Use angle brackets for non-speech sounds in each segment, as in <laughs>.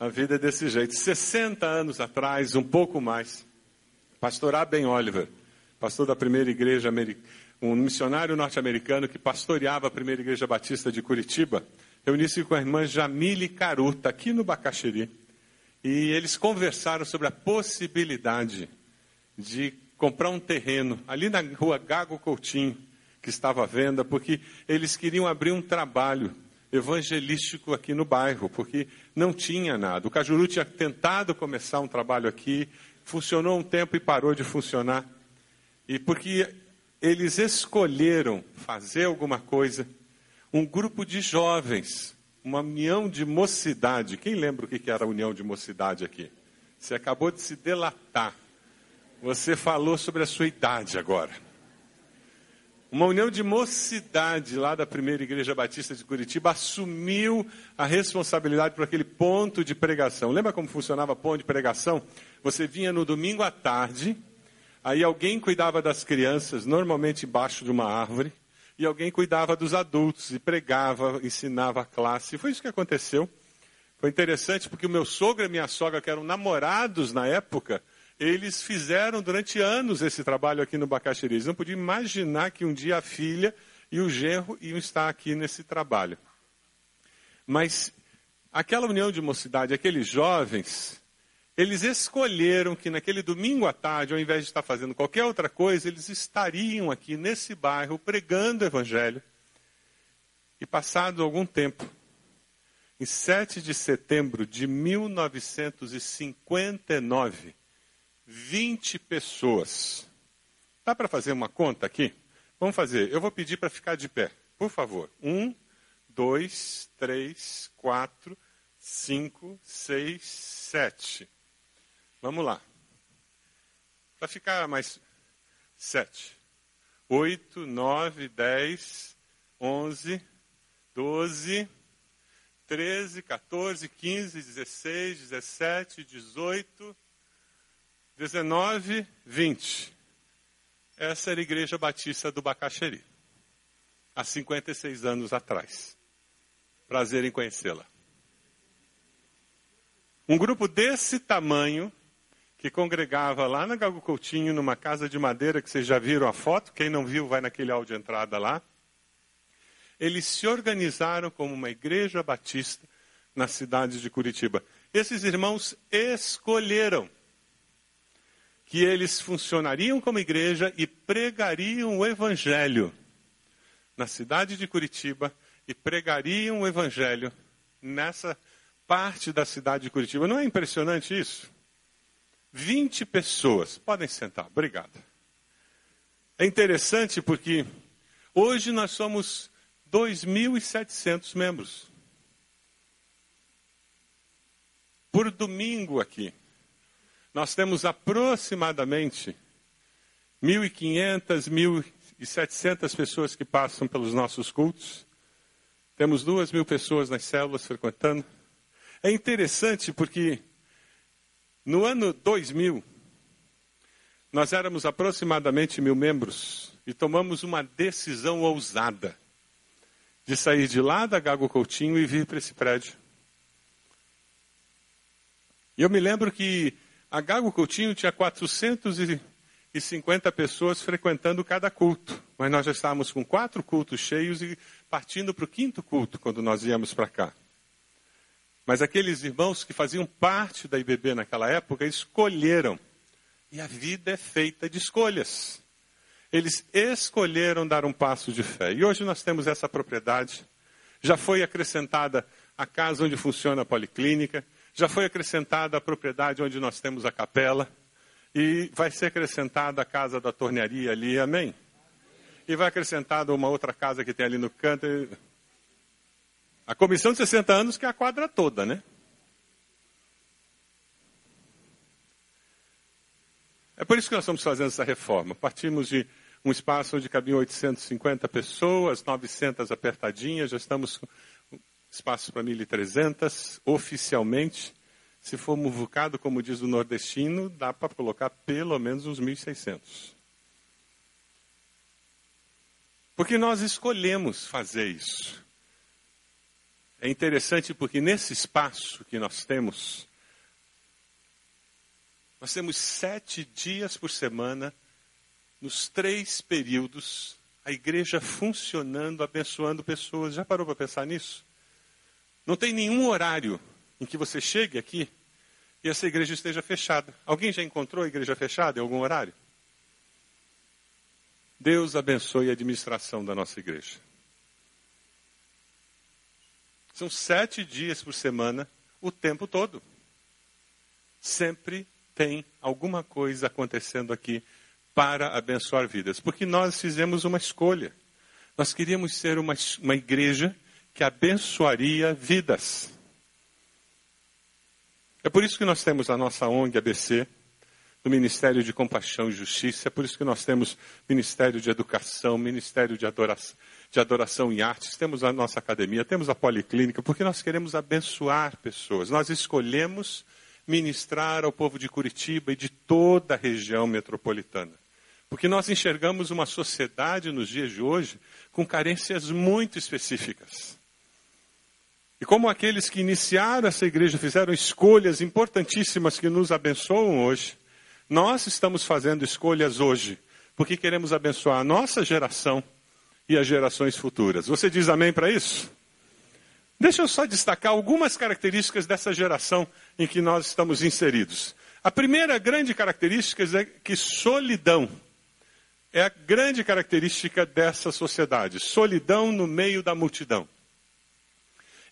A vida é desse jeito. 60 anos atrás, um pouco mais, pastor Aben Oliver, pastor da primeira igreja americana, um missionário norte-americano que pastoreava a primeira igreja batista de Curitiba, reuniu-se com a irmã Jamile Caruta, aqui no Bacaxiri, e eles conversaram sobre a possibilidade de comprar um terreno ali na rua Gago Coutinho, que estava à venda, porque eles queriam abrir um trabalho evangelístico aqui no bairro, porque não tinha nada. O Cajuru tinha tentado começar um trabalho aqui, funcionou um tempo e parou de funcionar. E porque eles escolheram fazer alguma coisa, um grupo de jovens, uma união de mocidade. Quem lembra o que era a união de mocidade aqui? Você acabou de se delatar. Você falou sobre a sua idade agora. Uma união de mocidade lá da primeira igreja batista de Curitiba assumiu a responsabilidade por aquele ponto de pregação. Lembra como funcionava ponto de pregação? Você vinha no domingo à tarde, Aí alguém cuidava das crianças, normalmente embaixo de uma árvore, e alguém cuidava dos adultos e pregava, ensinava a classe. E foi isso que aconteceu. Foi interessante porque o meu sogro e minha sogra, que eram namorados na época, eles fizeram durante anos esse trabalho aqui no Bacaxiri. Eles não podiam imaginar que um dia a filha e o genro iam estar aqui nesse trabalho. Mas aquela união de mocidade, aqueles jovens, eles escolheram que naquele domingo à tarde, ao invés de estar fazendo qualquer outra coisa, eles estariam aqui nesse bairro pregando o Evangelho. E passado algum tempo, em 7 de setembro de 1959, 20 pessoas. Dá para fazer uma conta aqui? Vamos fazer. Eu vou pedir para ficar de pé, por favor. Um, dois, três, quatro, cinco, seis, sete. Vamos lá. Para ficar mais sete, oito, nove, dez, onze, doze, treze, 14, 15, 16, 17, 18, 19, 20. Essa era a Igreja Batista do Bacaxeri, há 56 anos atrás. Prazer em conhecê-la. Um grupo desse tamanho que congregava lá na Gago Coutinho, numa casa de madeira, que vocês já viram a foto, quem não viu vai naquele áudio entrada lá. Eles se organizaram como uma igreja batista na cidade de Curitiba. Esses irmãos escolheram que eles funcionariam como igreja e pregariam o evangelho na cidade de Curitiba e pregariam o evangelho nessa parte da cidade de Curitiba. Não é impressionante isso? 20 pessoas. Podem sentar, obrigado. É interessante porque hoje nós somos 2.700 membros. Por domingo aqui, nós temos aproximadamente 1.500, 1.700 pessoas que passam pelos nossos cultos. Temos duas mil pessoas nas células frequentando. É interessante porque no ano 2000, nós éramos aproximadamente mil membros e tomamos uma decisão ousada de sair de lá da Gago Coutinho e vir para esse prédio. E eu me lembro que a Gago Coutinho tinha 450 pessoas frequentando cada culto, mas nós já estávamos com quatro cultos cheios e partindo para o quinto culto quando nós íamos para cá. Mas aqueles irmãos que faziam parte da IBB naquela época escolheram. E a vida é feita de escolhas. Eles escolheram dar um passo de fé. E hoje nós temos essa propriedade. Já foi acrescentada a casa onde funciona a policlínica. Já foi acrescentada a propriedade onde nós temos a capela. E vai ser acrescentada a casa da tornearia ali, amém? E vai acrescentada uma outra casa que tem ali no canto. A comissão de 60 anos que é a quadra toda, né? É por isso que nós estamos fazendo essa reforma. Partimos de um espaço onde cabiam 850 pessoas, 900 apertadinhas, já estamos espaço para 1.300 oficialmente. Se for muvucado, como diz o nordestino, dá para colocar pelo menos uns 1.600. Porque nós escolhemos fazer isso. É interessante porque nesse espaço que nós temos, nós temos sete dias por semana, nos três períodos, a igreja funcionando, abençoando pessoas. Já parou para pensar nisso? Não tem nenhum horário em que você chegue aqui e essa igreja esteja fechada. Alguém já encontrou a igreja fechada em algum horário? Deus abençoe a administração da nossa igreja. São sete dias por semana, o tempo todo. Sempre tem alguma coisa acontecendo aqui para abençoar vidas. Porque nós fizemos uma escolha. Nós queríamos ser uma, uma igreja que abençoaria vidas. É por isso que nós temos a nossa ONG ABC, do Ministério de Compaixão e Justiça, é por isso que nós temos Ministério de Educação, Ministério de Adoração, de Adoração e Artes, temos a nossa academia, temos a Policlínica, porque nós queremos abençoar pessoas. Nós escolhemos ministrar ao povo de Curitiba e de toda a região metropolitana. Porque nós enxergamos uma sociedade nos dias de hoje com carências muito específicas. E como aqueles que iniciaram essa igreja fizeram escolhas importantíssimas que nos abençoam hoje, nós estamos fazendo escolhas hoje, porque queremos abençoar a nossa geração e as gerações futuras. Você diz amém para isso? Deixa eu só destacar algumas características dessa geração em que nós estamos inseridos. A primeira grande característica é que solidão é a grande característica dessa sociedade. Solidão no meio da multidão.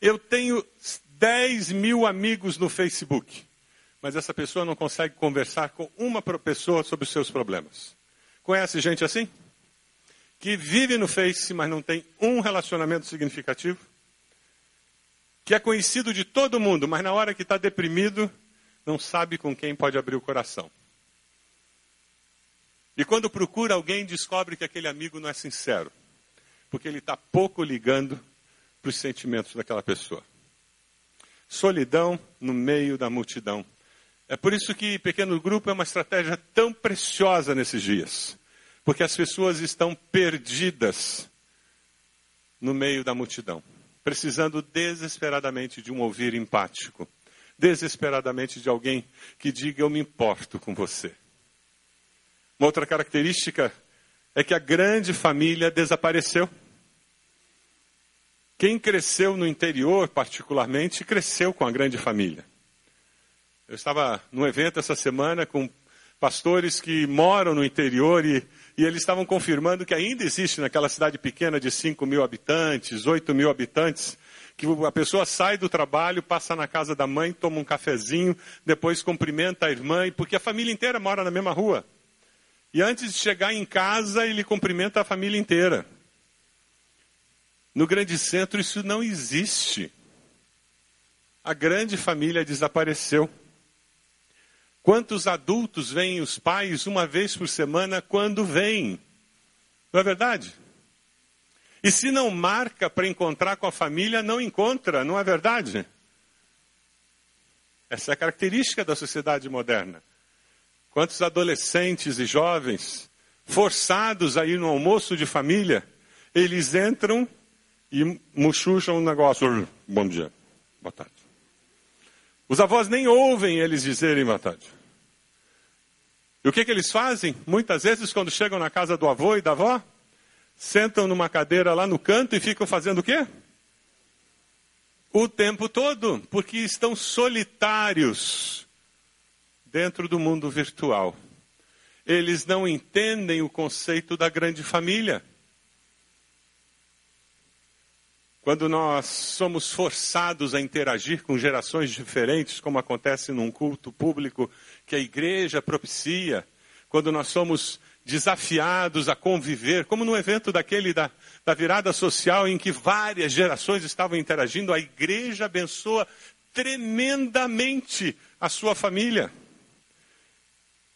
Eu tenho 10 mil amigos no Facebook, mas essa pessoa não consegue conversar com uma pessoa sobre os seus problemas. Conhece gente assim? Que vive no Face, mas não tem um relacionamento significativo? que é conhecido de todo mundo, mas na hora que está deprimido, não sabe com quem pode abrir o coração. E quando procura alguém, descobre que aquele amigo não é sincero, porque ele está pouco ligando para os sentimentos daquela pessoa. Solidão no meio da multidão. É por isso que pequeno grupo é uma estratégia tão preciosa nesses dias, porque as pessoas estão perdidas no meio da multidão precisando desesperadamente de um ouvir empático, desesperadamente de alguém que diga: Eu me importo com você. Uma outra característica é que a grande família desapareceu. Quem cresceu no interior, particularmente, cresceu com a grande família. Eu estava num evento essa semana com pastores que moram no interior e e eles estavam confirmando que ainda existe naquela cidade pequena de 5 mil habitantes, 8 mil habitantes, que a pessoa sai do trabalho, passa na casa da mãe, toma um cafezinho, depois cumprimenta a irmã, porque a família inteira mora na mesma rua. E antes de chegar em casa, ele cumprimenta a família inteira. No grande centro, isso não existe. A grande família desapareceu. Quantos adultos veem os pais uma vez por semana quando vêm? Não é verdade? E se não marca para encontrar com a família, não encontra, não é verdade? Essa é a característica da sociedade moderna. Quantos adolescentes e jovens, forçados a ir no almoço de família, eles entram e muxuxam um negócio. Bom dia, boa tarde. Os avós nem ouvem eles dizerem boa tarde. E o que, que eles fazem? Muitas vezes, quando chegam na casa do avô e da avó, sentam numa cadeira lá no canto e ficam fazendo o quê? O tempo todo, porque estão solitários dentro do mundo virtual. Eles não entendem o conceito da grande família. Quando nós somos forçados a interagir com gerações diferentes, como acontece num culto público que a igreja propicia, quando nós somos desafiados a conviver, como no evento daquele da, da virada social em que várias gerações estavam interagindo, a igreja abençoa tremendamente a sua família.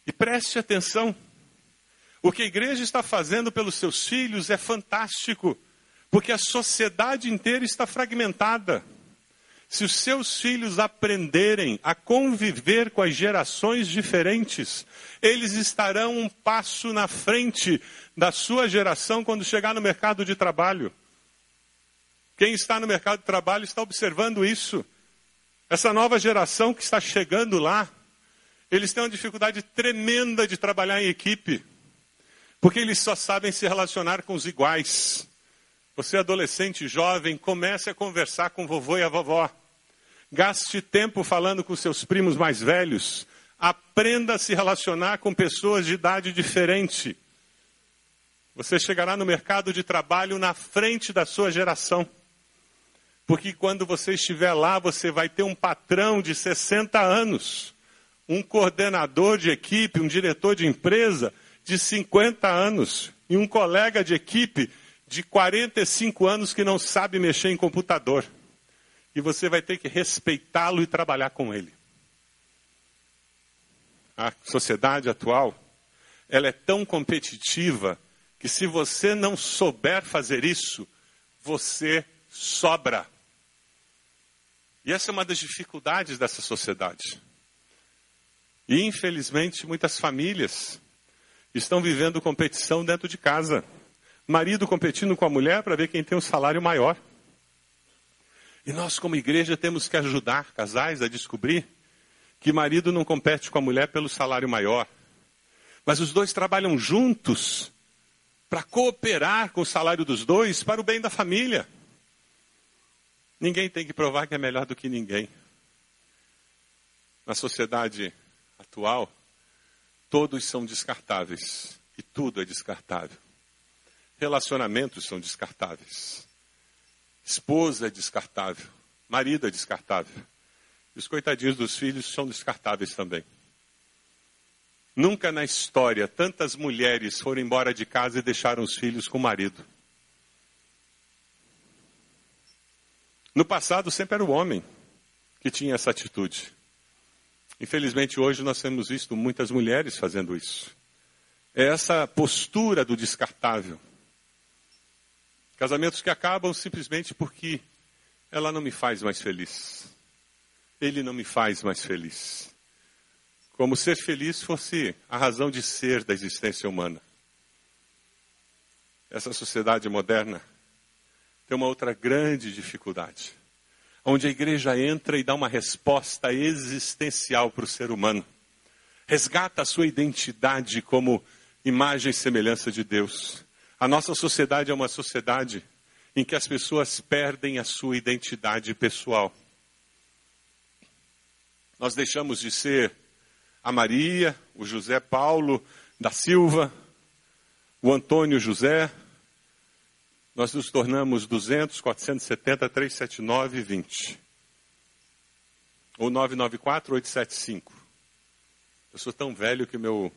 E preste atenção, o que a igreja está fazendo pelos seus filhos é fantástico porque a sociedade inteira está fragmentada. Se os seus filhos aprenderem a conviver com as gerações diferentes, eles estarão um passo na frente da sua geração quando chegar no mercado de trabalho. Quem está no mercado de trabalho está observando isso. Essa nova geração que está chegando lá, eles têm uma dificuldade tremenda de trabalhar em equipe, porque eles só sabem se relacionar com os iguais. Você, adolescente, jovem, comece a conversar com vovô e a vovó. Gaste tempo falando com seus primos mais velhos. Aprenda a se relacionar com pessoas de idade diferente. Você chegará no mercado de trabalho na frente da sua geração. Porque quando você estiver lá, você vai ter um patrão de 60 anos, um coordenador de equipe, um diretor de empresa de 50 anos e um colega de equipe de 45 anos que não sabe mexer em computador. E você vai ter que respeitá-lo e trabalhar com ele. A sociedade atual, ela é tão competitiva que se você não souber fazer isso, você sobra. E essa é uma das dificuldades dessa sociedade. E infelizmente muitas famílias estão vivendo competição dentro de casa marido competindo com a mulher para ver quem tem um salário maior. E nós, como igreja, temos que ajudar casais a descobrir que marido não compete com a mulher pelo salário maior, mas os dois trabalham juntos para cooperar com o salário dos dois para o bem da família. Ninguém tem que provar que é melhor do que ninguém. Na sociedade atual, todos são descartáveis e tudo é descartável. Relacionamentos são descartáveis. Esposa é descartável. Marido é descartável. E os coitadinhos dos filhos são descartáveis também. Nunca na história tantas mulheres foram embora de casa e deixaram os filhos com o marido. No passado sempre era o homem que tinha essa atitude. Infelizmente hoje nós temos visto muitas mulheres fazendo isso. É essa postura do descartável. Casamentos que acabam simplesmente porque ela não me faz mais feliz. Ele não me faz mais feliz. Como ser feliz fosse a razão de ser da existência humana. Essa sociedade moderna tem uma outra grande dificuldade, onde a igreja entra e dá uma resposta existencial para o ser humano. Resgata a sua identidade como imagem e semelhança de Deus a nossa sociedade é uma sociedade em que as pessoas perdem a sua identidade pessoal. Nós deixamos de ser a Maria, o José Paulo da Silva, o Antônio José. Nós nos tornamos 200, 470, 379 20. Ou 994, 875. Eu sou tão velho que meu,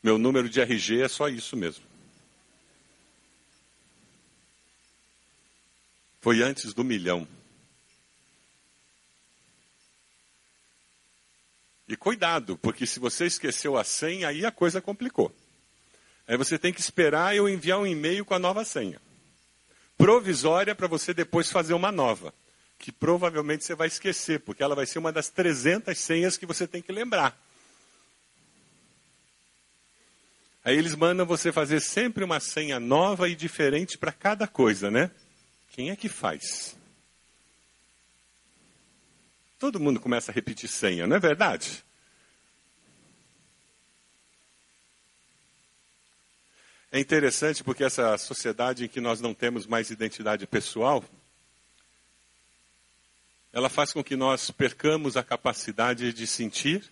meu número de RG é só isso mesmo. Foi antes do milhão. E cuidado, porque se você esqueceu a senha, aí a coisa complicou. Aí você tem que esperar eu enviar um e-mail com a nova senha. Provisória para você depois fazer uma nova. Que provavelmente você vai esquecer, porque ela vai ser uma das 300 senhas que você tem que lembrar. Aí eles mandam você fazer sempre uma senha nova e diferente para cada coisa, né? Quem é que faz? Todo mundo começa a repetir senha, não é verdade? É interessante porque essa sociedade em que nós não temos mais identidade pessoal, ela faz com que nós percamos a capacidade de sentir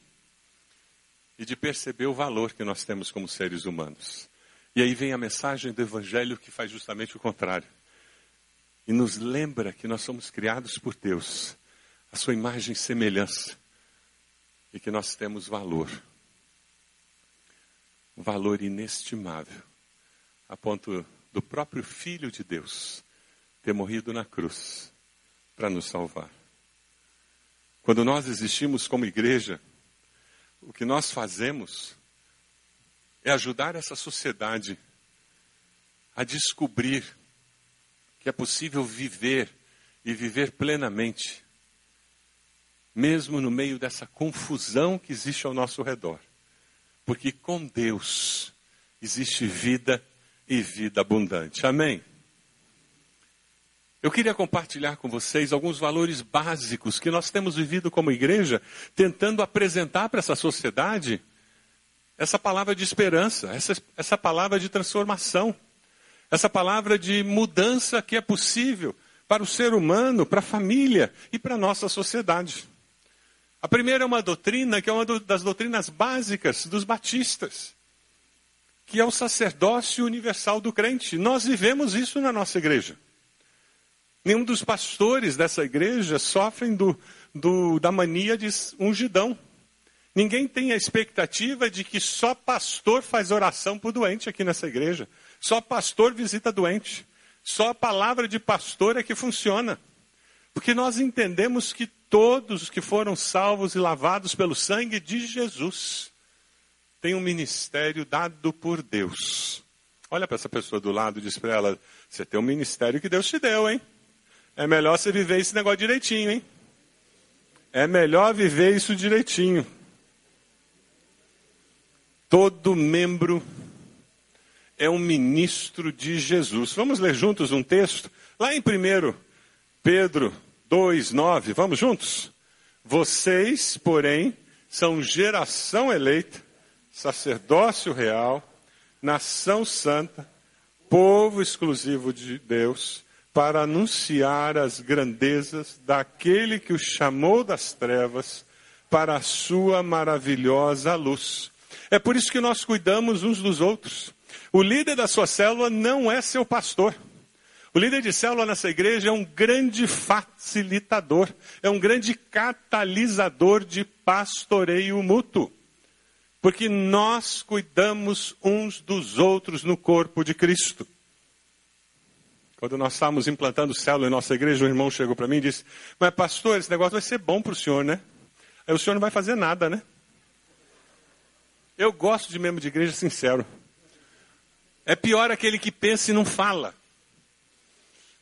e de perceber o valor que nós temos como seres humanos. E aí vem a mensagem do Evangelho que faz justamente o contrário e nos lembra que nós somos criados por Deus, a sua imagem e semelhança, e que nós temos valor. Um valor inestimável, a ponto do próprio Filho de Deus ter morrido na cruz para nos salvar. Quando nós existimos como igreja, o que nós fazemos é ajudar essa sociedade a descobrir que é possível viver e viver plenamente, mesmo no meio dessa confusão que existe ao nosso redor. Porque com Deus existe vida e vida abundante. Amém? Eu queria compartilhar com vocês alguns valores básicos que nós temos vivido como igreja, tentando apresentar para essa sociedade essa palavra de esperança, essa, essa palavra de transformação, essa palavra de mudança que é possível para o ser humano, para a família e para a nossa sociedade. A primeira é uma doutrina que é uma das doutrinas básicas dos batistas, que é o sacerdócio universal do crente. Nós vivemos isso na nossa igreja. Nenhum dos pastores dessa igreja sofrem do, do, da mania de ungidão. Ninguém tem a expectativa de que só pastor faz oração por doente aqui nessa igreja. Só pastor visita doente. Só a palavra de pastor é que funciona. Porque nós entendemos que todos os que foram salvos e lavados pelo sangue de Jesus têm um ministério dado por Deus. Olha para essa pessoa do lado e diz para ela: Você tem um ministério que Deus te deu, hein? É melhor você viver esse negócio direitinho, hein? É melhor viver isso direitinho. Todo membro é um ministro de Jesus. Vamos ler juntos um texto? Lá em 1 Pedro 2, 9. Vamos juntos? Vocês, porém, são geração eleita, sacerdócio real, nação santa, povo exclusivo de Deus para anunciar as grandezas daquele que o chamou das trevas para a sua maravilhosa luz. É por isso que nós cuidamos uns dos outros. O líder da sua célula não é seu pastor. O líder de célula nessa igreja é um grande facilitador, é um grande catalisador de pastoreio mútuo. Porque nós cuidamos uns dos outros no corpo de Cristo. Quando nós estávamos implantando célula em nossa igreja, um irmão chegou para mim e disse: Mas, pastor, esse negócio vai ser bom para o senhor, né? Aí o senhor não vai fazer nada, né? Eu gosto de membro de igreja sincero. É pior aquele que pensa e não fala.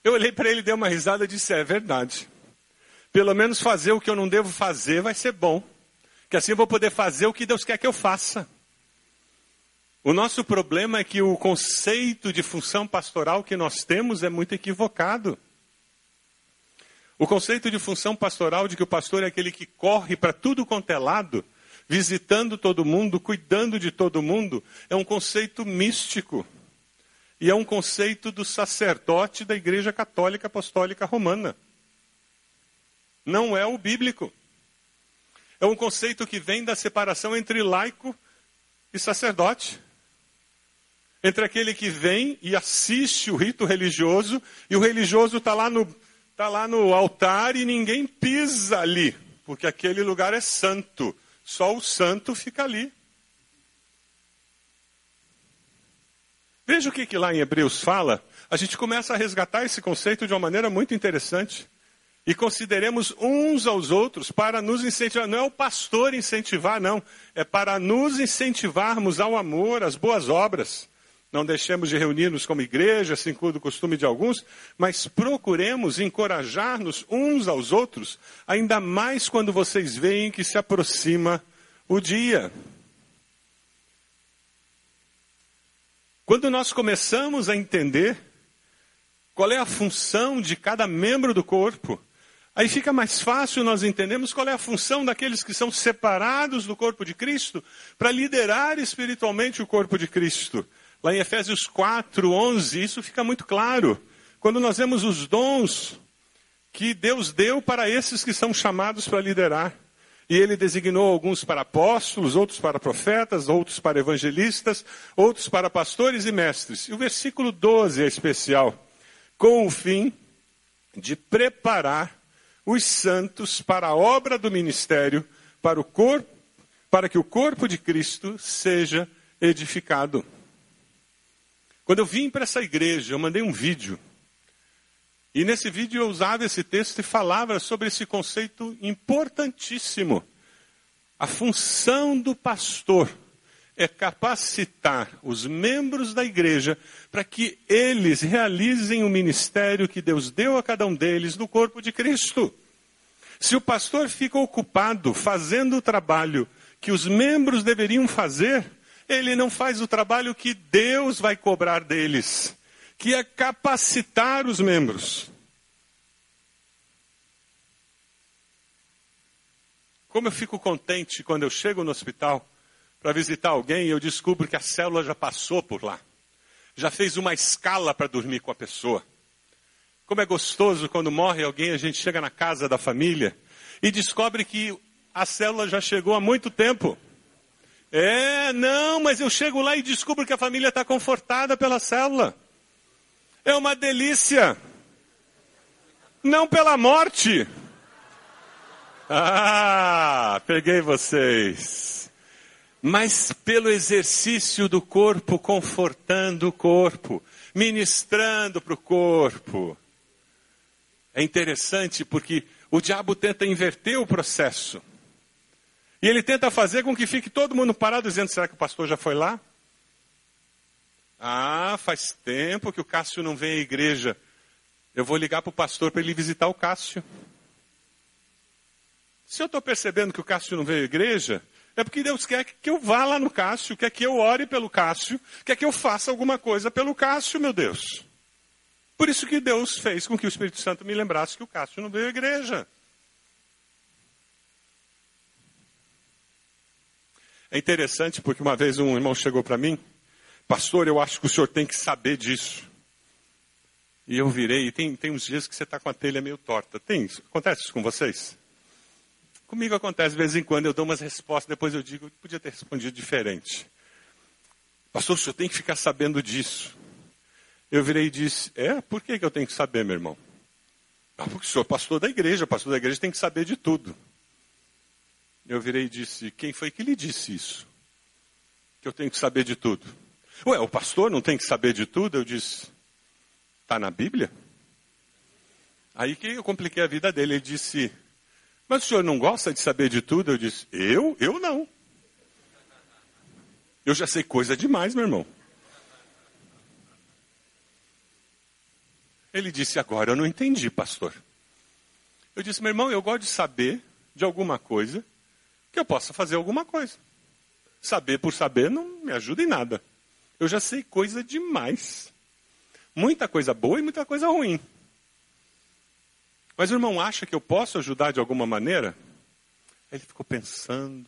Eu olhei para ele, dei uma risada e disse: É verdade. Pelo menos fazer o que eu não devo fazer vai ser bom. Que assim eu vou poder fazer o que Deus quer que eu faça. O nosso problema é que o conceito de função pastoral que nós temos é muito equivocado. O conceito de função pastoral de que o pastor é aquele que corre para tudo quanto é lado, visitando todo mundo, cuidando de todo mundo, é um conceito místico. E é um conceito do sacerdote da Igreja Católica Apostólica Romana. Não é o bíblico. É um conceito que vem da separação entre laico e sacerdote entre aquele que vem e assiste o rito religioso e o religioso está lá, no, tá lá no altar e ninguém pisa ali, porque aquele lugar é santo. Só o santo fica ali. Veja o que, que lá em Hebreus fala. A gente começa a resgatar esse conceito de uma maneira muito interessante. E consideremos uns aos outros para nos incentivar. Não é o pastor incentivar, não. É para nos incentivarmos ao amor, às boas obras. Não deixemos de reunir-nos como igreja, assim como o costume de alguns, mas procuremos encorajar-nos uns aos outros, ainda mais quando vocês veem que se aproxima o dia. Quando nós começamos a entender qual é a função de cada membro do corpo, aí fica mais fácil nós entendermos qual é a função daqueles que são separados do corpo de Cristo para liderar espiritualmente o corpo de Cristo. Lá em Efésios 4, 11, isso fica muito claro. Quando nós vemos os dons que Deus deu para esses que são chamados para liderar. E ele designou alguns para apóstolos, outros para profetas, outros para evangelistas, outros para pastores e mestres. E o versículo 12 é especial. Com o fim de preparar os santos para a obra do ministério, para o corpo, para que o corpo de Cristo seja edificado. Quando eu vim para essa igreja, eu mandei um vídeo. E nesse vídeo eu usava esse texto e falava sobre esse conceito importantíssimo. A função do pastor é capacitar os membros da igreja para que eles realizem o ministério que Deus deu a cada um deles no corpo de Cristo. Se o pastor fica ocupado fazendo o trabalho que os membros deveriam fazer, ele não faz o trabalho que Deus vai cobrar deles, que é capacitar os membros. Como eu fico contente quando eu chego no hospital para visitar alguém e eu descubro que a célula já passou por lá, já fez uma escala para dormir com a pessoa. Como é gostoso quando morre alguém, a gente chega na casa da família e descobre que a célula já chegou há muito tempo. É, não, mas eu chego lá e descubro que a família está confortada pela célula. É uma delícia. Não pela morte. Ah, peguei vocês. Mas pelo exercício do corpo, confortando o corpo, ministrando para o corpo. É interessante porque o diabo tenta inverter o processo. E ele tenta fazer com que fique todo mundo parado dizendo: será que o pastor já foi lá? Ah, faz tempo que o Cássio não vem à igreja. Eu vou ligar para o pastor para ele visitar o Cássio. Se eu estou percebendo que o Cássio não veio à igreja, é porque Deus quer que eu vá lá no Cássio, quer que eu ore pelo Cássio, quer que eu faça alguma coisa pelo Cássio, meu Deus. Por isso que Deus fez com que o Espírito Santo me lembrasse que o Cássio não veio à igreja. É interessante porque uma vez um irmão chegou para mim, pastor, eu acho que o senhor tem que saber disso. E eu virei, e tem, tem uns dias que você está com a telha meio torta. Tem isso? Acontece isso com vocês? Comigo acontece de vez em quando, eu dou umas respostas, depois eu digo, podia ter respondido diferente. Pastor, o senhor tem que ficar sabendo disso. Eu virei e disse, é, por que, que eu tenho que saber, meu irmão? Ah, porque o senhor é pastor da igreja, pastor da igreja tem que saber de tudo. Eu virei e disse: Quem foi que lhe disse isso? Que eu tenho que saber de tudo. Ué, o pastor não tem que saber de tudo? Eu disse: Está na Bíblia? Aí que eu compliquei a vida dele. Ele disse: Mas o senhor não gosta de saber de tudo? Eu disse: Eu? Eu não. Eu já sei coisa demais, meu irmão. Ele disse: Agora eu não entendi, pastor. Eu disse: Meu irmão, eu gosto de saber de alguma coisa que eu possa fazer alguma coisa. Saber por saber não me ajuda em nada. Eu já sei coisa demais. Muita coisa boa e muita coisa ruim. Mas o irmão acha que eu posso ajudar de alguma maneira? Ele ficou pensando.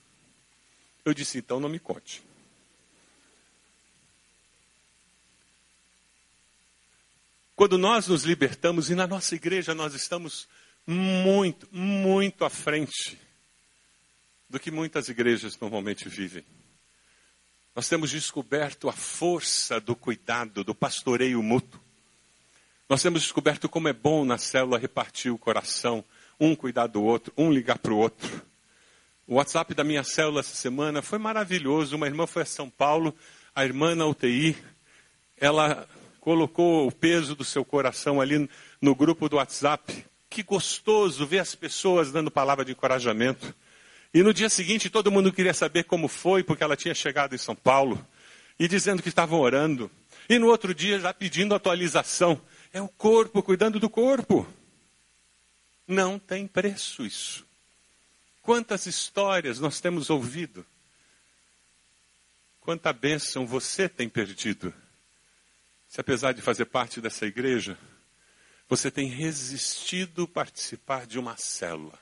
Eu disse, então não me conte. Quando nós nos libertamos, e na nossa igreja nós estamos muito, muito à frente do que muitas igrejas normalmente vivem. Nós temos descoberto a força do cuidado, do pastoreio mútuo. Nós temos descoberto como é bom na célula repartir o coração, um cuidar do outro, um ligar para o outro. O WhatsApp da minha célula essa semana foi maravilhoso. Uma irmã foi a São Paulo, a irmã na UTI, ela colocou o peso do seu coração ali no grupo do WhatsApp. Que gostoso ver as pessoas dando palavra de encorajamento. E no dia seguinte todo mundo queria saber como foi, porque ela tinha chegado em São Paulo, e dizendo que estavam orando. E no outro dia já pedindo atualização. É o corpo cuidando do corpo. Não tem preço isso. Quantas histórias nós temos ouvido? Quanta bênção você tem perdido? Se apesar de fazer parte dessa igreja, você tem resistido participar de uma célula.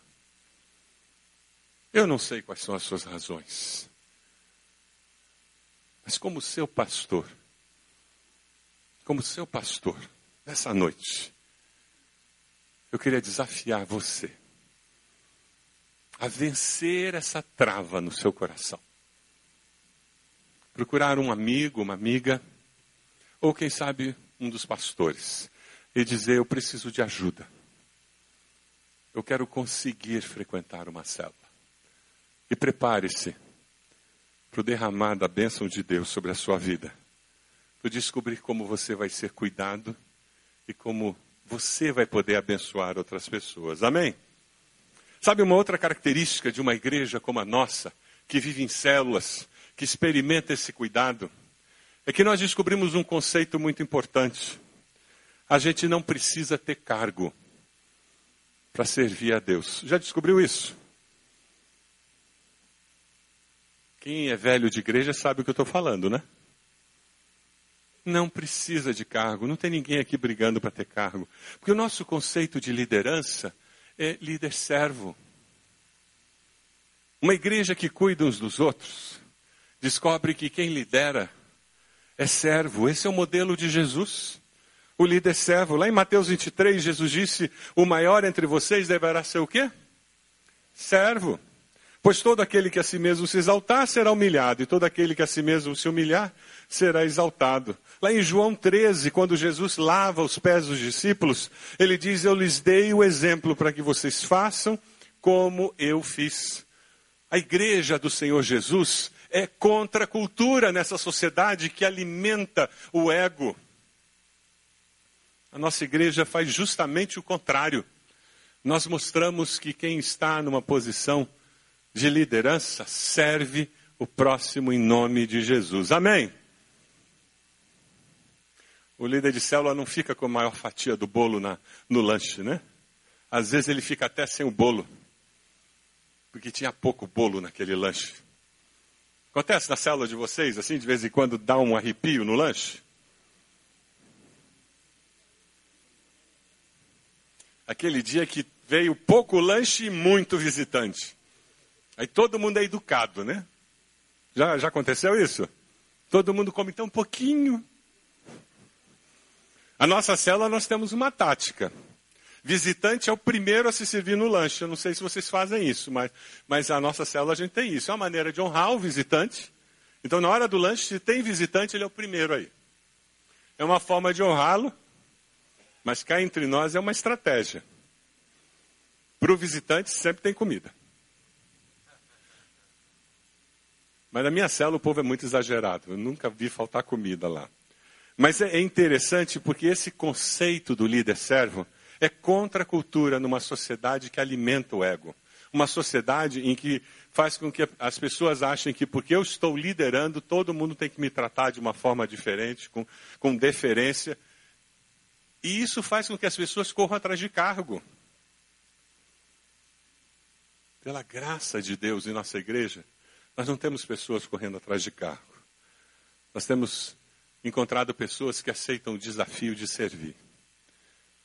Eu não sei quais são as suas razões. Mas como seu pastor, como seu pastor, nessa noite, eu queria desafiar você a vencer essa trava no seu coração. Procurar um amigo, uma amiga, ou quem sabe um dos pastores, e dizer: Eu preciso de ajuda. Eu quero conseguir frequentar uma célula. E prepare-se para o derramar da bênção de Deus sobre a sua vida. Para descobrir como você vai ser cuidado e como você vai poder abençoar outras pessoas. Amém? Sabe uma outra característica de uma igreja como a nossa, que vive em células, que experimenta esse cuidado, é que nós descobrimos um conceito muito importante. A gente não precisa ter cargo para servir a Deus. Já descobriu isso? Quem é velho de igreja sabe o que eu estou falando, né? Não precisa de cargo, não tem ninguém aqui brigando para ter cargo. Porque o nosso conceito de liderança é líder servo. Uma igreja que cuida uns dos outros, descobre que quem lidera é servo. Esse é o modelo de Jesus. O líder servo. Lá em Mateus 23, Jesus disse: O maior entre vocês deverá ser o quê? Servo. Pois todo aquele que a si mesmo se exaltar será humilhado, e todo aquele que a si mesmo se humilhar será exaltado. Lá em João 13, quando Jesus lava os pés dos discípulos, ele diz: Eu lhes dei o exemplo para que vocês façam como eu fiz. A igreja do Senhor Jesus é contra a cultura nessa sociedade que alimenta o ego. A nossa igreja faz justamente o contrário. Nós mostramos que quem está numa posição de liderança serve o próximo em nome de Jesus. Amém. O líder de célula não fica com a maior fatia do bolo na, no lanche, né? Às vezes ele fica até sem o bolo, porque tinha pouco bolo naquele lanche. Acontece na célula de vocês, assim, de vez em quando dá um arrepio no lanche? Aquele dia que veio pouco lanche e muito visitante. Aí todo mundo é educado, né? Já, já aconteceu isso? Todo mundo come tão pouquinho. A nossa célula nós temos uma tática. Visitante é o primeiro a se servir no lanche. Eu não sei se vocês fazem isso, mas, mas a nossa célula a gente tem isso. É uma maneira de honrar o visitante. Então, na hora do lanche, se tem visitante, ele é o primeiro aí. É uma forma de honrá-lo, mas cá entre nós é uma estratégia. Para o visitante, sempre tem comida. Mas na minha célula o povo é muito exagerado. Eu nunca vi faltar comida lá. Mas é interessante porque esse conceito do líder servo é contra a cultura numa sociedade que alimenta o ego. Uma sociedade em que faz com que as pessoas achem que porque eu estou liderando, todo mundo tem que me tratar de uma forma diferente, com, com deferência. E isso faz com que as pessoas corram atrás de cargo. Pela graça de Deus em nossa igreja, nós não temos pessoas correndo atrás de carro. Nós temos encontrado pessoas que aceitam o desafio de servir.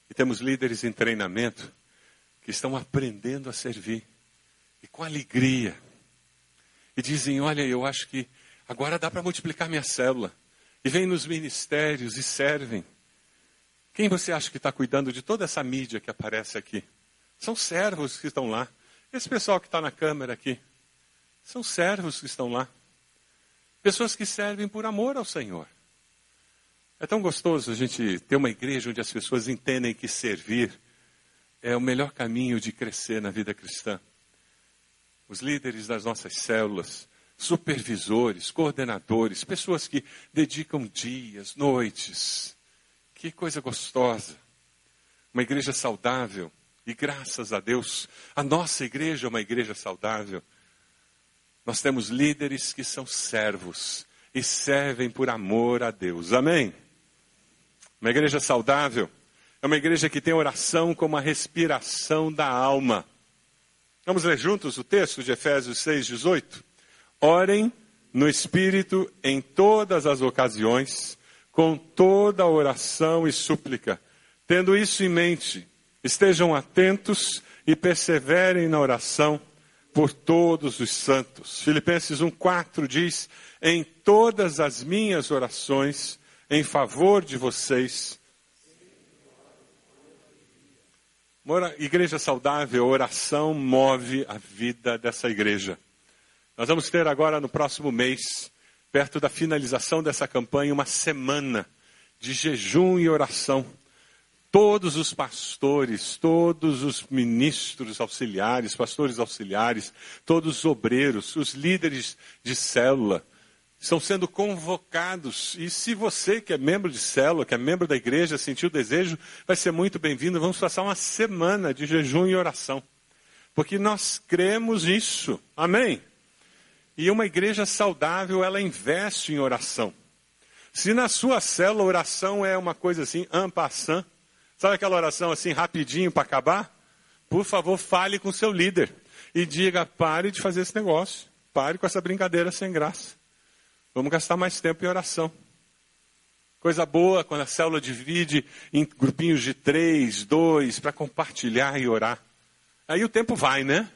E temos líderes em treinamento que estão aprendendo a servir. E com alegria. E dizem: Olha, eu acho que agora dá para multiplicar minha célula. E vêm nos ministérios e servem. Quem você acha que está cuidando de toda essa mídia que aparece aqui? São servos que estão lá. Esse pessoal que está na câmera aqui. São servos que estão lá. Pessoas que servem por amor ao Senhor. É tão gostoso a gente ter uma igreja onde as pessoas entendem que servir é o melhor caminho de crescer na vida cristã. Os líderes das nossas células, supervisores, coordenadores, pessoas que dedicam dias, noites. Que coisa gostosa. Uma igreja saudável. E graças a Deus, a nossa igreja é uma igreja saudável. Nós temos líderes que são servos e servem por amor a Deus. Amém? Uma igreja saudável é uma igreja que tem oração como a respiração da alma. Vamos ler juntos o texto de Efésios 6, 18? Orem no Espírito em todas as ocasiões, com toda oração e súplica. Tendo isso em mente, estejam atentos e perseverem na oração por todos os santos. Filipenses 1,4 diz: Em todas as minhas orações, em favor de vocês. Igreja saudável, oração move a vida dessa igreja. Nós vamos ter agora no próximo mês, perto da finalização dessa campanha, uma semana de jejum e oração todos os pastores, todos os ministros auxiliares, pastores auxiliares, todos os obreiros, os líderes de célula, estão sendo convocados. E se você que é membro de célula, que é membro da igreja, sentiu o desejo, vai ser muito bem-vindo. Vamos passar uma semana de jejum e oração. Porque nós cremos nisso. Amém? E uma igreja saudável, ela investe em oração. Se na sua célula oração é uma coisa assim, ampassant, Sabe aquela oração assim, rapidinho para acabar? Por favor, fale com seu líder e diga: pare de fazer esse negócio. Pare com essa brincadeira sem graça. Vamos gastar mais tempo em oração. Coisa boa quando a célula divide em grupinhos de três, dois, para compartilhar e orar. Aí o tempo vai, né?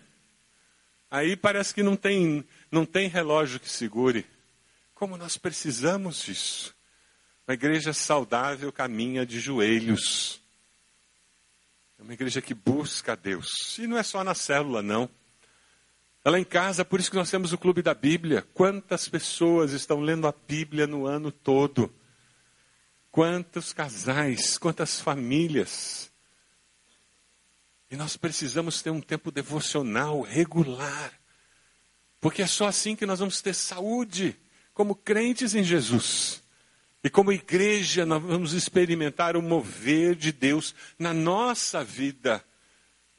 Aí parece que não tem, não tem relógio que segure. Como nós precisamos disso. Uma igreja saudável caminha de joelhos. É uma igreja que busca a Deus. E não é só na célula, não. Ela é em casa, por isso que nós temos o Clube da Bíblia. Quantas pessoas estão lendo a Bíblia no ano todo? Quantos casais, quantas famílias. E nós precisamos ter um tempo devocional regular. Porque é só assim que nós vamos ter saúde, como crentes em Jesus. E como igreja, nós vamos experimentar o mover de Deus na nossa vida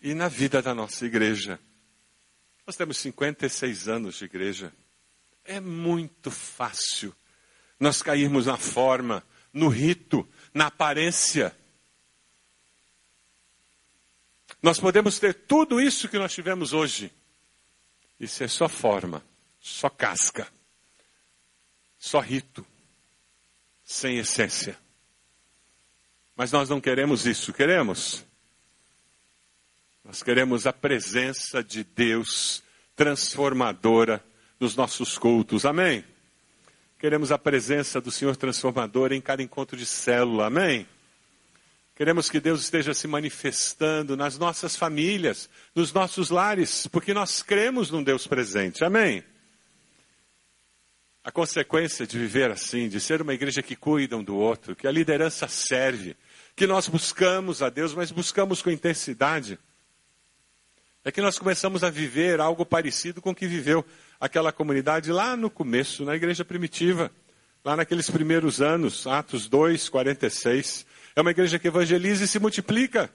e na vida da nossa igreja. Nós temos 56 anos de igreja. É muito fácil nós cairmos na forma, no rito, na aparência. Nós podemos ter tudo isso que nós tivemos hoje. Isso é só forma, só casca, só rito, sem essência. Mas nós não queremos isso, queremos? Nós queremos a presença de Deus transformadora nos nossos cultos. Amém? Queremos a presença do Senhor transformador em cada encontro de célula. Amém? Queremos que Deus esteja se manifestando nas nossas famílias, nos nossos lares, porque nós cremos num Deus presente. Amém? A consequência de viver assim, de ser uma igreja que cuida um do outro, que a liderança serve, que nós buscamos a Deus, mas buscamos com intensidade, é que nós começamos a viver algo parecido com o que viveu aquela comunidade lá no começo, na igreja primitiva, lá naqueles primeiros anos, Atos 2, 46. É uma igreja que evangeliza e se multiplica.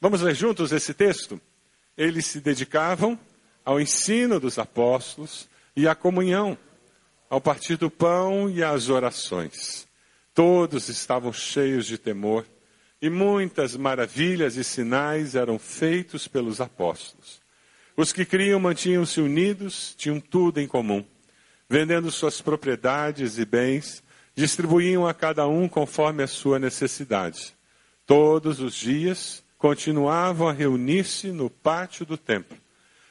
Vamos ler juntos esse texto? Eles se dedicavam ao ensino dos apóstolos e à comunhão, ao partir do pão e às orações. Todos estavam cheios de temor e muitas maravilhas e sinais eram feitos pelos apóstolos. Os que criam mantinham-se unidos, tinham tudo em comum. Vendendo suas propriedades e bens, distribuíam a cada um conforme a sua necessidade. Todos os dias continuavam a reunir-se no pátio do templo.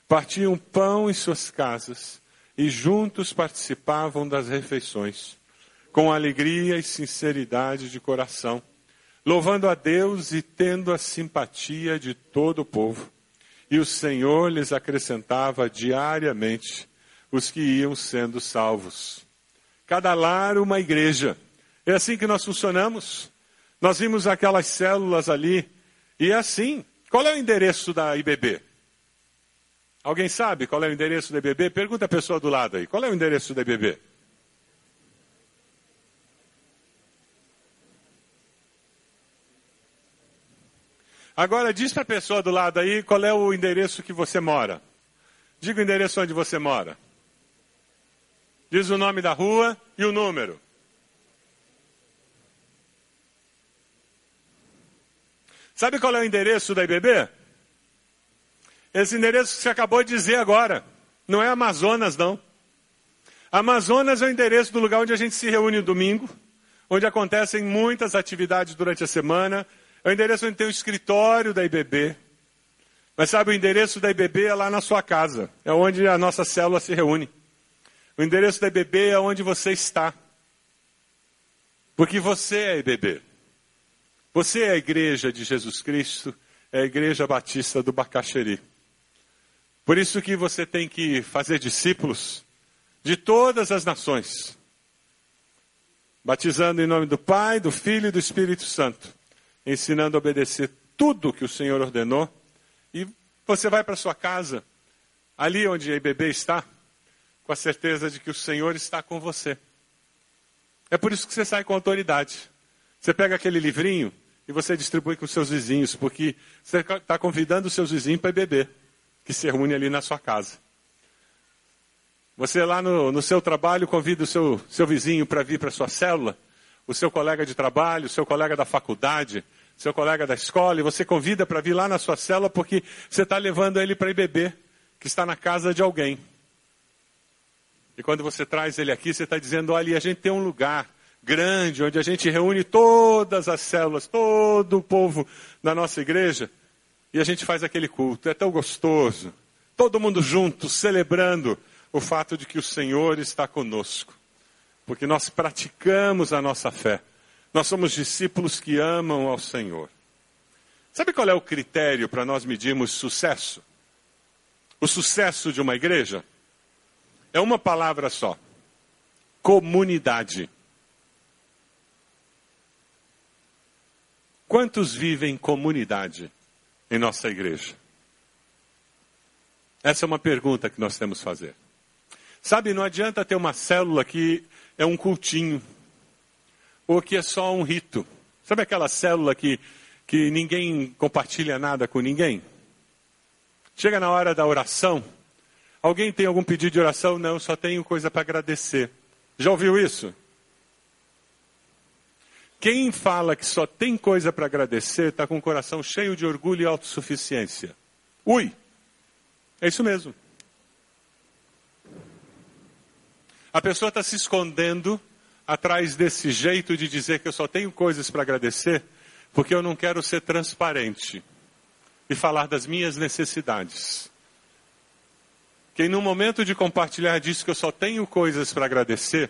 Partiam pão em suas casas e juntos participavam das refeições, com alegria e sinceridade de coração louvando a Deus e tendo a simpatia de todo o povo. E o Senhor lhes acrescentava diariamente os que iam sendo salvos. Cada lar uma igreja. É assim que nós funcionamos. Nós vimos aquelas células ali e é assim. Qual é o endereço da IBB? Alguém sabe qual é o endereço da IBB? Pergunta a pessoa do lado aí. Qual é o endereço da IBB? Agora diz para a pessoa do lado aí qual é o endereço que você mora. Diga o endereço onde você mora. Diz o nome da rua e o número. Sabe qual é o endereço da IBB? Esse endereço que você acabou de dizer agora. Não é Amazonas, não. Amazonas é o endereço do lugar onde a gente se reúne no domingo, onde acontecem muitas atividades durante a semana, é o endereço onde tem o escritório da IBB. Mas sabe, o endereço da IBB é lá na sua casa. É onde a nossa célula se reúne. O endereço da IBB é onde você está. Porque você é a IBB. Você é a igreja de Jesus Cristo, é a igreja batista do Bacaxeri. Por isso que você tem que fazer discípulos de todas as nações. Batizando em nome do Pai, do Filho e do Espírito Santo ensinando a obedecer tudo que o Senhor ordenou, e você vai para sua casa, ali onde a bebê está, com a certeza de que o Senhor está com você. É por isso que você sai com autoridade. Você pega aquele livrinho e você distribui com seus vizinhos, porque você está convidando os seus vizinhos para beber, que se reúne ali na sua casa. Você lá no, no seu trabalho convida o seu, seu vizinho para vir para sua célula, o seu colega de trabalho, o seu colega da faculdade, seu colega da escola, e você convida para vir lá na sua cela porque você está levando ele para ir beber, que está na casa de alguém. E quando você traz ele aqui, você está dizendo: olha, a gente tem um lugar grande onde a gente reúne todas as células, todo o povo da nossa igreja, e a gente faz aquele culto. É tão gostoso. Todo mundo junto, celebrando o fato de que o Senhor está conosco. Porque nós praticamos a nossa fé. Nós somos discípulos que amam ao Senhor. Sabe qual é o critério para nós medirmos sucesso? O sucesso de uma igreja é uma palavra só: comunidade. Quantos vivem em comunidade em nossa igreja? Essa é uma pergunta que nós temos que fazer. Sabe, não adianta ter uma célula que é um cultinho, ou que é só um rito. Sabe aquela célula que, que ninguém compartilha nada com ninguém? Chega na hora da oração, alguém tem algum pedido de oração? Não, só tenho coisa para agradecer. Já ouviu isso? Quem fala que só tem coisa para agradecer está com o coração cheio de orgulho e autossuficiência. Ui! É isso mesmo. A pessoa está se escondendo atrás desse jeito de dizer que eu só tenho coisas para agradecer, porque eu não quero ser transparente e falar das minhas necessidades. Quem no momento de compartilhar diz que eu só tenho coisas para agradecer,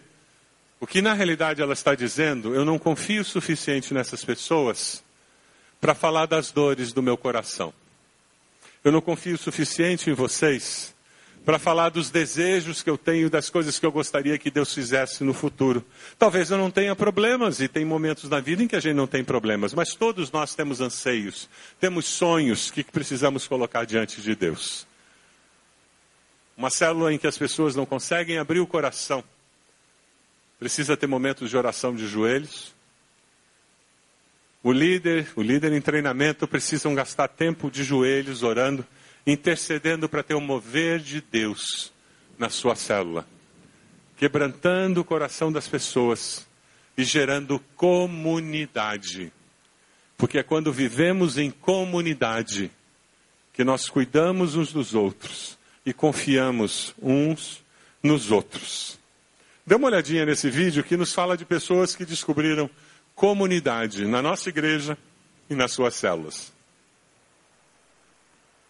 o que na realidade ela está dizendo, eu não confio o suficiente nessas pessoas para falar das dores do meu coração. Eu não confio o suficiente em vocês para falar dos desejos que eu tenho, das coisas que eu gostaria que Deus fizesse no futuro. Talvez eu não tenha problemas, e tem momentos na vida em que a gente não tem problemas, mas todos nós temos anseios, temos sonhos que precisamos colocar diante de Deus. Uma célula em que as pessoas não conseguem abrir o coração, precisa ter momentos de oração de joelhos. O líder, o líder em treinamento precisam gastar tempo de joelhos orando intercedendo para ter o mover de Deus na sua célula, quebrantando o coração das pessoas e gerando comunidade. Porque é quando vivemos em comunidade que nós cuidamos uns dos outros e confiamos uns nos outros. Dê uma olhadinha nesse vídeo que nos fala de pessoas que descobriram comunidade na nossa igreja e nas suas células.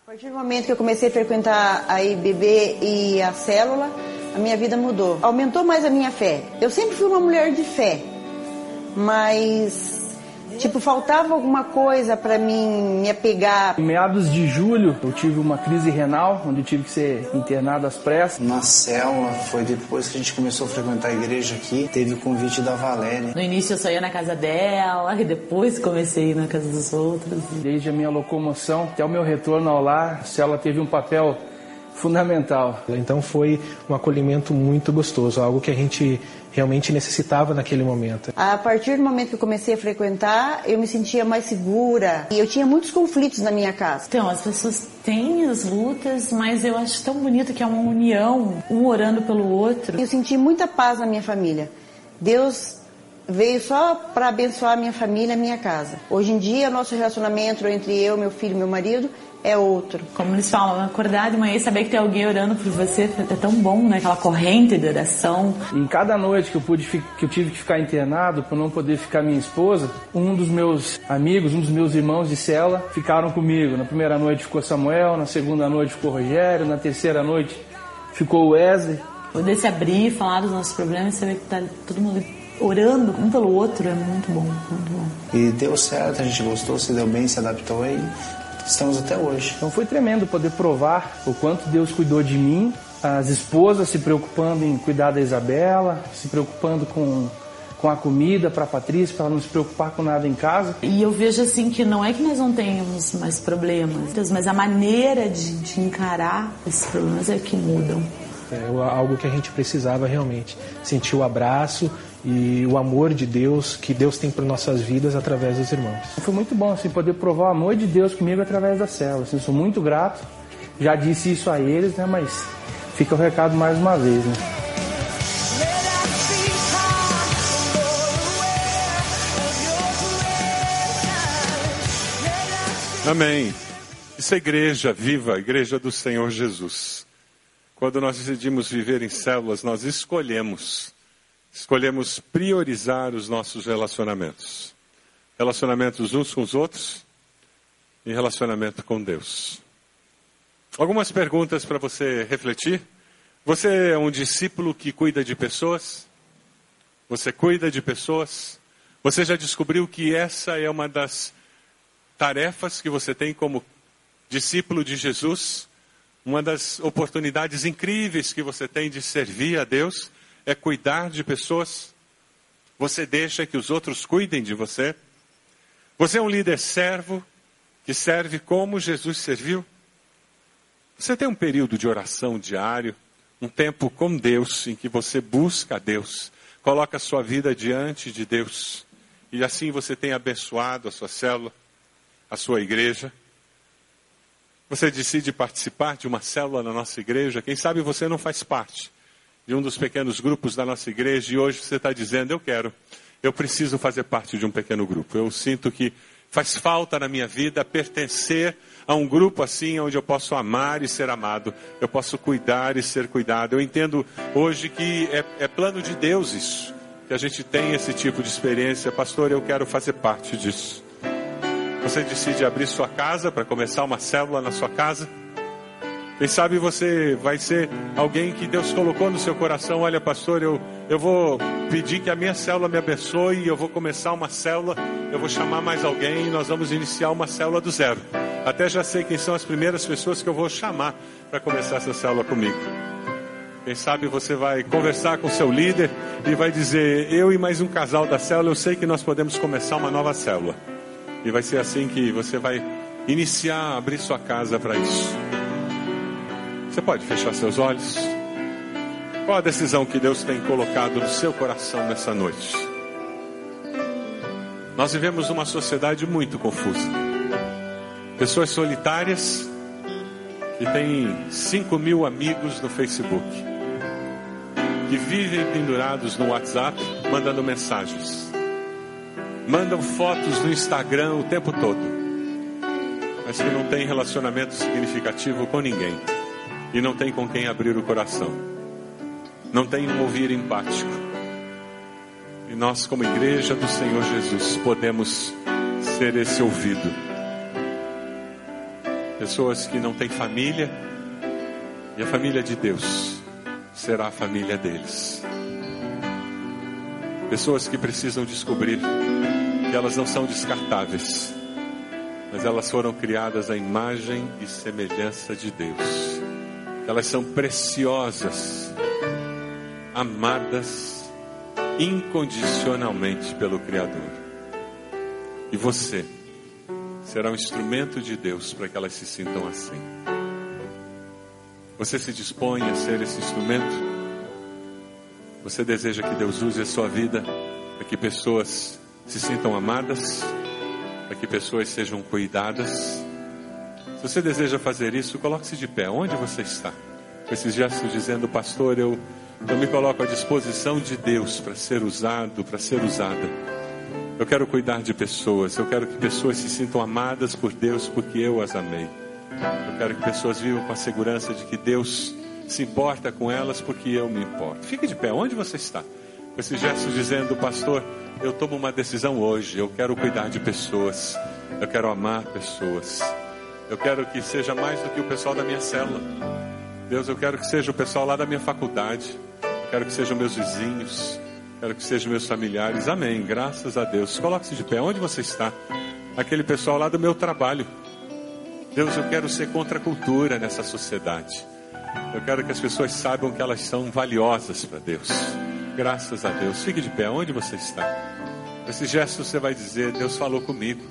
A partir do momento que eu comecei a frequentar a IBB e a célula, a minha vida mudou. Aumentou mais a minha fé. Eu sempre fui uma mulher de fé, mas Tipo, faltava alguma coisa para mim me apegar. Em meados de julho, eu tive uma crise renal, onde tive que ser internado às pressas. Na célula, foi depois que a gente começou a frequentar a igreja aqui, teve o convite da Valéria. No início eu só ia na casa dela, e <laughs> depois comecei a ir na casa dos outros. Desde a minha locomoção até o meu retorno ao lar, a célula teve um papel fundamental. Então foi um acolhimento muito gostoso, algo que a gente realmente necessitava naquele momento. A partir do momento que eu comecei a frequentar, eu me sentia mais segura e eu tinha muitos conflitos na minha casa. Então, as pessoas têm as lutas, mas eu acho tão bonito que é uma união, um orando pelo outro. Eu senti muita paz na minha família. Deus veio só para abençoar a minha família, a minha casa. Hoje em dia, nosso relacionamento entre eu, meu filho e meu marido é outro. Como eles falam, acordar de manhã e saber que tem alguém orando por você é tão bom, né? Aquela corrente de oração. Em cada noite que eu pude que eu tive que ficar internado por não poder ficar minha esposa, um dos meus amigos, um dos meus irmãos de cela ficaram comigo. Na primeira noite ficou Samuel, na segunda noite ficou Rogério, na terceira noite ficou Wesley. Poder se abrir, falar dos nossos problemas, saber que tá todo mundo orando um pelo outro é muito bom, muito bom. E deu certo, a gente gostou, se deu bem, se adaptou e estamos até hoje. Então foi tremendo poder provar o quanto Deus cuidou de mim, as esposas se preocupando em cuidar da Isabela, se preocupando com com a comida para a Patrícia, para ela não se preocupar com nada em casa. E eu vejo assim que não é que nós não tenhamos mais problemas, mas a maneira de, de encarar esses problemas é que mudam. É algo que a gente precisava realmente. Sentir o abraço e o amor de Deus que Deus tem para nossas vidas através dos irmãos. Foi muito bom assim poder provar o amor de Deus comigo através da célula. Assim, sou muito grato. Já disse isso a eles, né? Mas fica o recado mais uma vez, né? Amém. Isso é igreja viva, igreja do Senhor Jesus. Quando nós decidimos viver em células, nós escolhemos escolhemos priorizar os nossos relacionamentos. Relacionamentos uns com os outros e relacionamento com Deus. Algumas perguntas para você refletir. Você é um discípulo que cuida de pessoas? Você cuida de pessoas? Você já descobriu que essa é uma das tarefas que você tem como discípulo de Jesus? Uma das oportunidades incríveis que você tem de servir a Deus é cuidar de pessoas? Você deixa que os outros cuidem de você? Você é um líder servo que serve como Jesus serviu? Você tem um período de oração diário, um tempo com Deus em que você busca a Deus, coloca a sua vida diante de Deus e assim você tem abençoado a sua célula, a sua igreja. Você decide participar de uma célula na nossa igreja, quem sabe você não faz parte de um dos pequenos grupos da nossa igreja e hoje você está dizendo: Eu quero, eu preciso fazer parte de um pequeno grupo. Eu sinto que faz falta na minha vida pertencer a um grupo assim, onde eu posso amar e ser amado, eu posso cuidar e ser cuidado. Eu entendo hoje que é, é plano de Deus isso, que a gente tem esse tipo de experiência. Pastor, eu quero fazer parte disso. Você decide abrir sua casa para começar uma célula na sua casa. Quem sabe você vai ser alguém que Deus colocou no seu coração. Olha, pastor, eu, eu vou pedir que a minha célula me abençoe. Eu vou começar uma célula. Eu vou chamar mais alguém. Nós vamos iniciar uma célula do zero. Até já sei quem são as primeiras pessoas que eu vou chamar para começar essa célula comigo. Quem sabe você vai conversar com seu líder e vai dizer: Eu e mais um casal da célula, eu sei que nós podemos começar uma nova célula. E vai ser assim que você vai iniciar, abrir sua casa para isso. Você pode fechar seus olhos? Qual a decisão que Deus tem colocado no seu coração nessa noite? Nós vivemos uma sociedade muito confusa. Pessoas solitárias que têm 5 mil amigos no Facebook, que vivem pendurados no WhatsApp mandando mensagens, mandam fotos no Instagram o tempo todo, mas que não tem relacionamento significativo com ninguém e não tem com quem abrir o coração, não tem um ouvir empático. E nós, como igreja do Senhor Jesus, podemos ser esse ouvido pessoas que não têm família, e a família de Deus será a família deles. Pessoas que precisam descobrir elas não são descartáveis, mas elas foram criadas à imagem e semelhança de Deus. Elas são preciosas, amadas incondicionalmente pelo Criador. E você? será um instrumento de Deus para que elas se sintam assim. Você se dispõe a ser esse instrumento? Você deseja que Deus use a sua vida para que pessoas se sintam amadas, para que pessoas sejam cuidadas? Se você deseja fazer isso, coloque-se de pé. Onde você está? Com esses gestos dizendo, pastor, eu, eu me coloco à disposição de Deus para ser usado, para ser usada. Eu quero cuidar de pessoas. Eu quero que pessoas se sintam amadas por Deus porque eu as amei. Eu quero que pessoas vivam com a segurança de que Deus se importa com elas porque eu me importo. Fique de pé, onde você está? Esse gesto dizendo, pastor, eu tomo uma decisão hoje. Eu quero cuidar de pessoas. Eu quero amar pessoas. Eu quero que seja mais do que o pessoal da minha célula. Deus, eu quero que seja o pessoal lá da minha faculdade. Eu quero que sejam meus vizinhos. Quero que sejam meus familiares. Amém. Graças a Deus. Coloque-se de pé. Onde você está? Aquele pessoal lá do meu trabalho. Deus, eu quero ser contra a cultura nessa sociedade. Eu quero que as pessoas saibam que elas são valiosas para Deus. Graças a Deus. Fique de pé. Onde você está? Esse gesto você vai dizer: Deus falou comigo.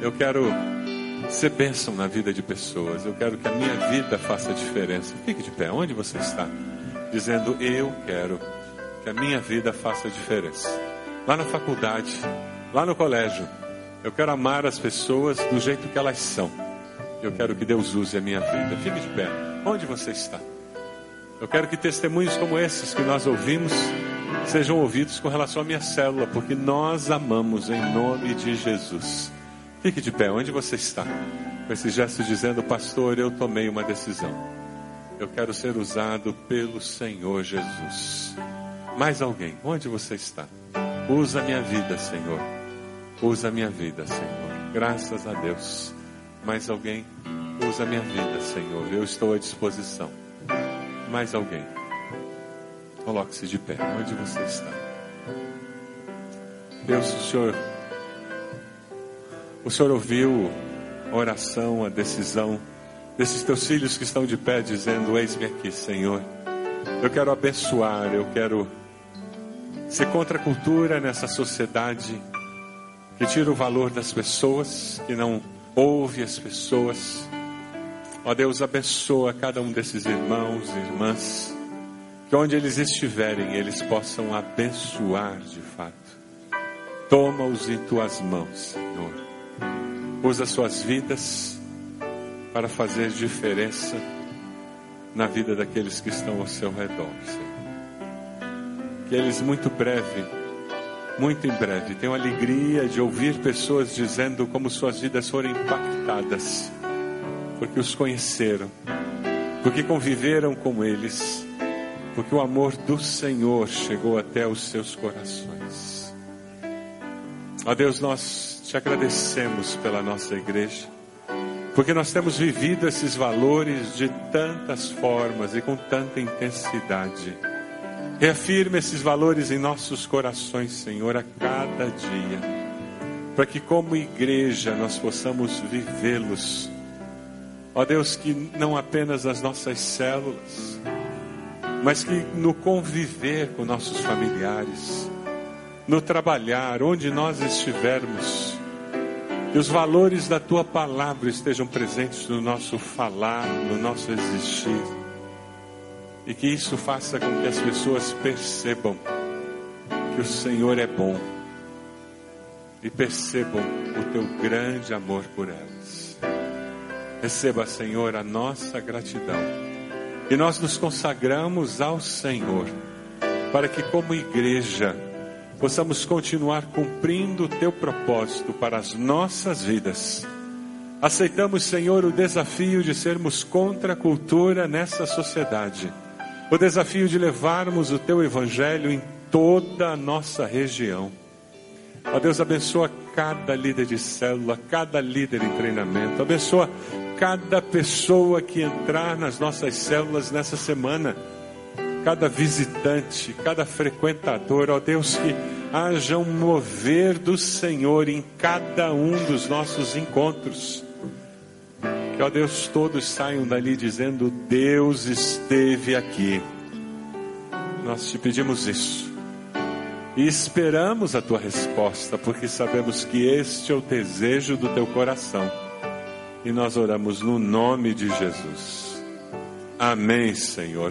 Eu quero ser bênção na vida de pessoas. Eu quero que a minha vida faça diferença. Fique de pé. Onde você está? Dizendo: Eu quero que a minha vida faça diferença. Lá na faculdade, lá no colégio, eu quero amar as pessoas do jeito que elas são. Eu quero que Deus use a minha vida. Fique de pé. Onde você está? Eu quero que testemunhos como esses que nós ouvimos sejam ouvidos com relação à minha célula, porque nós amamos em nome de Jesus. Fique de pé. Onde você está? Com esse gesto dizendo, pastor, eu tomei uma decisão. Eu quero ser usado pelo Senhor Jesus. Mais alguém, onde você está? Usa a minha vida, Senhor. Usa a minha vida, Senhor. Graças a Deus. Mais alguém? Usa a minha vida, Senhor. Eu estou à disposição. Mais alguém? Coloque-se de pé. Onde você está? Deus, o Senhor, o Senhor ouviu a oração, a decisão desses teus filhos que estão de pé, dizendo: Eis-me aqui, Senhor. Eu quero abençoar, eu quero ser contra a cultura nessa sociedade que tira o valor das pessoas, que não ouve as pessoas. Ó Deus, abençoa cada um desses irmãos e irmãs, que onde eles estiverem, eles possam abençoar de fato. Toma-os em tuas mãos, Senhor. Usa suas vidas para fazer diferença na vida daqueles que estão ao seu redor, Senhor. Que eles muito breve muito em breve. Tenho alegria de ouvir pessoas dizendo como suas vidas foram impactadas, porque os conheceram, porque conviveram com eles, porque o amor do Senhor chegou até os seus corações. Ó Deus, nós te agradecemos pela nossa igreja, porque nós temos vivido esses valores de tantas formas e com tanta intensidade. Reafirma esses valores em nossos corações, Senhor, a cada dia, para que, como igreja, nós possamos vivê-los. Ó Deus, que não apenas nas nossas células, mas que no conviver com nossos familiares, no trabalhar, onde nós estivermos, que os valores da tua palavra estejam presentes no nosso falar, no nosso existir e que isso faça com que as pessoas percebam que o Senhor é bom e percebam o teu grande amor por elas. Receba, Senhor, a nossa gratidão. E nós nos consagramos ao Senhor para que, como igreja, possamos continuar cumprindo o teu propósito para as nossas vidas. Aceitamos, Senhor, o desafio de sermos contra a cultura nessa sociedade o desafio de levarmos o teu evangelho em toda a nossa região. Ó Deus, abençoa cada líder de célula, cada líder em treinamento, abençoa cada pessoa que entrar nas nossas células nessa semana, cada visitante, cada frequentador, ó Deus, que haja um mover do Senhor em cada um dos nossos encontros. Que, ó Deus, todos saiam dali dizendo: Deus esteve aqui. Nós te pedimos isso. E esperamos a tua resposta, porque sabemos que este é o desejo do teu coração. E nós oramos no nome de Jesus. Amém, Senhor.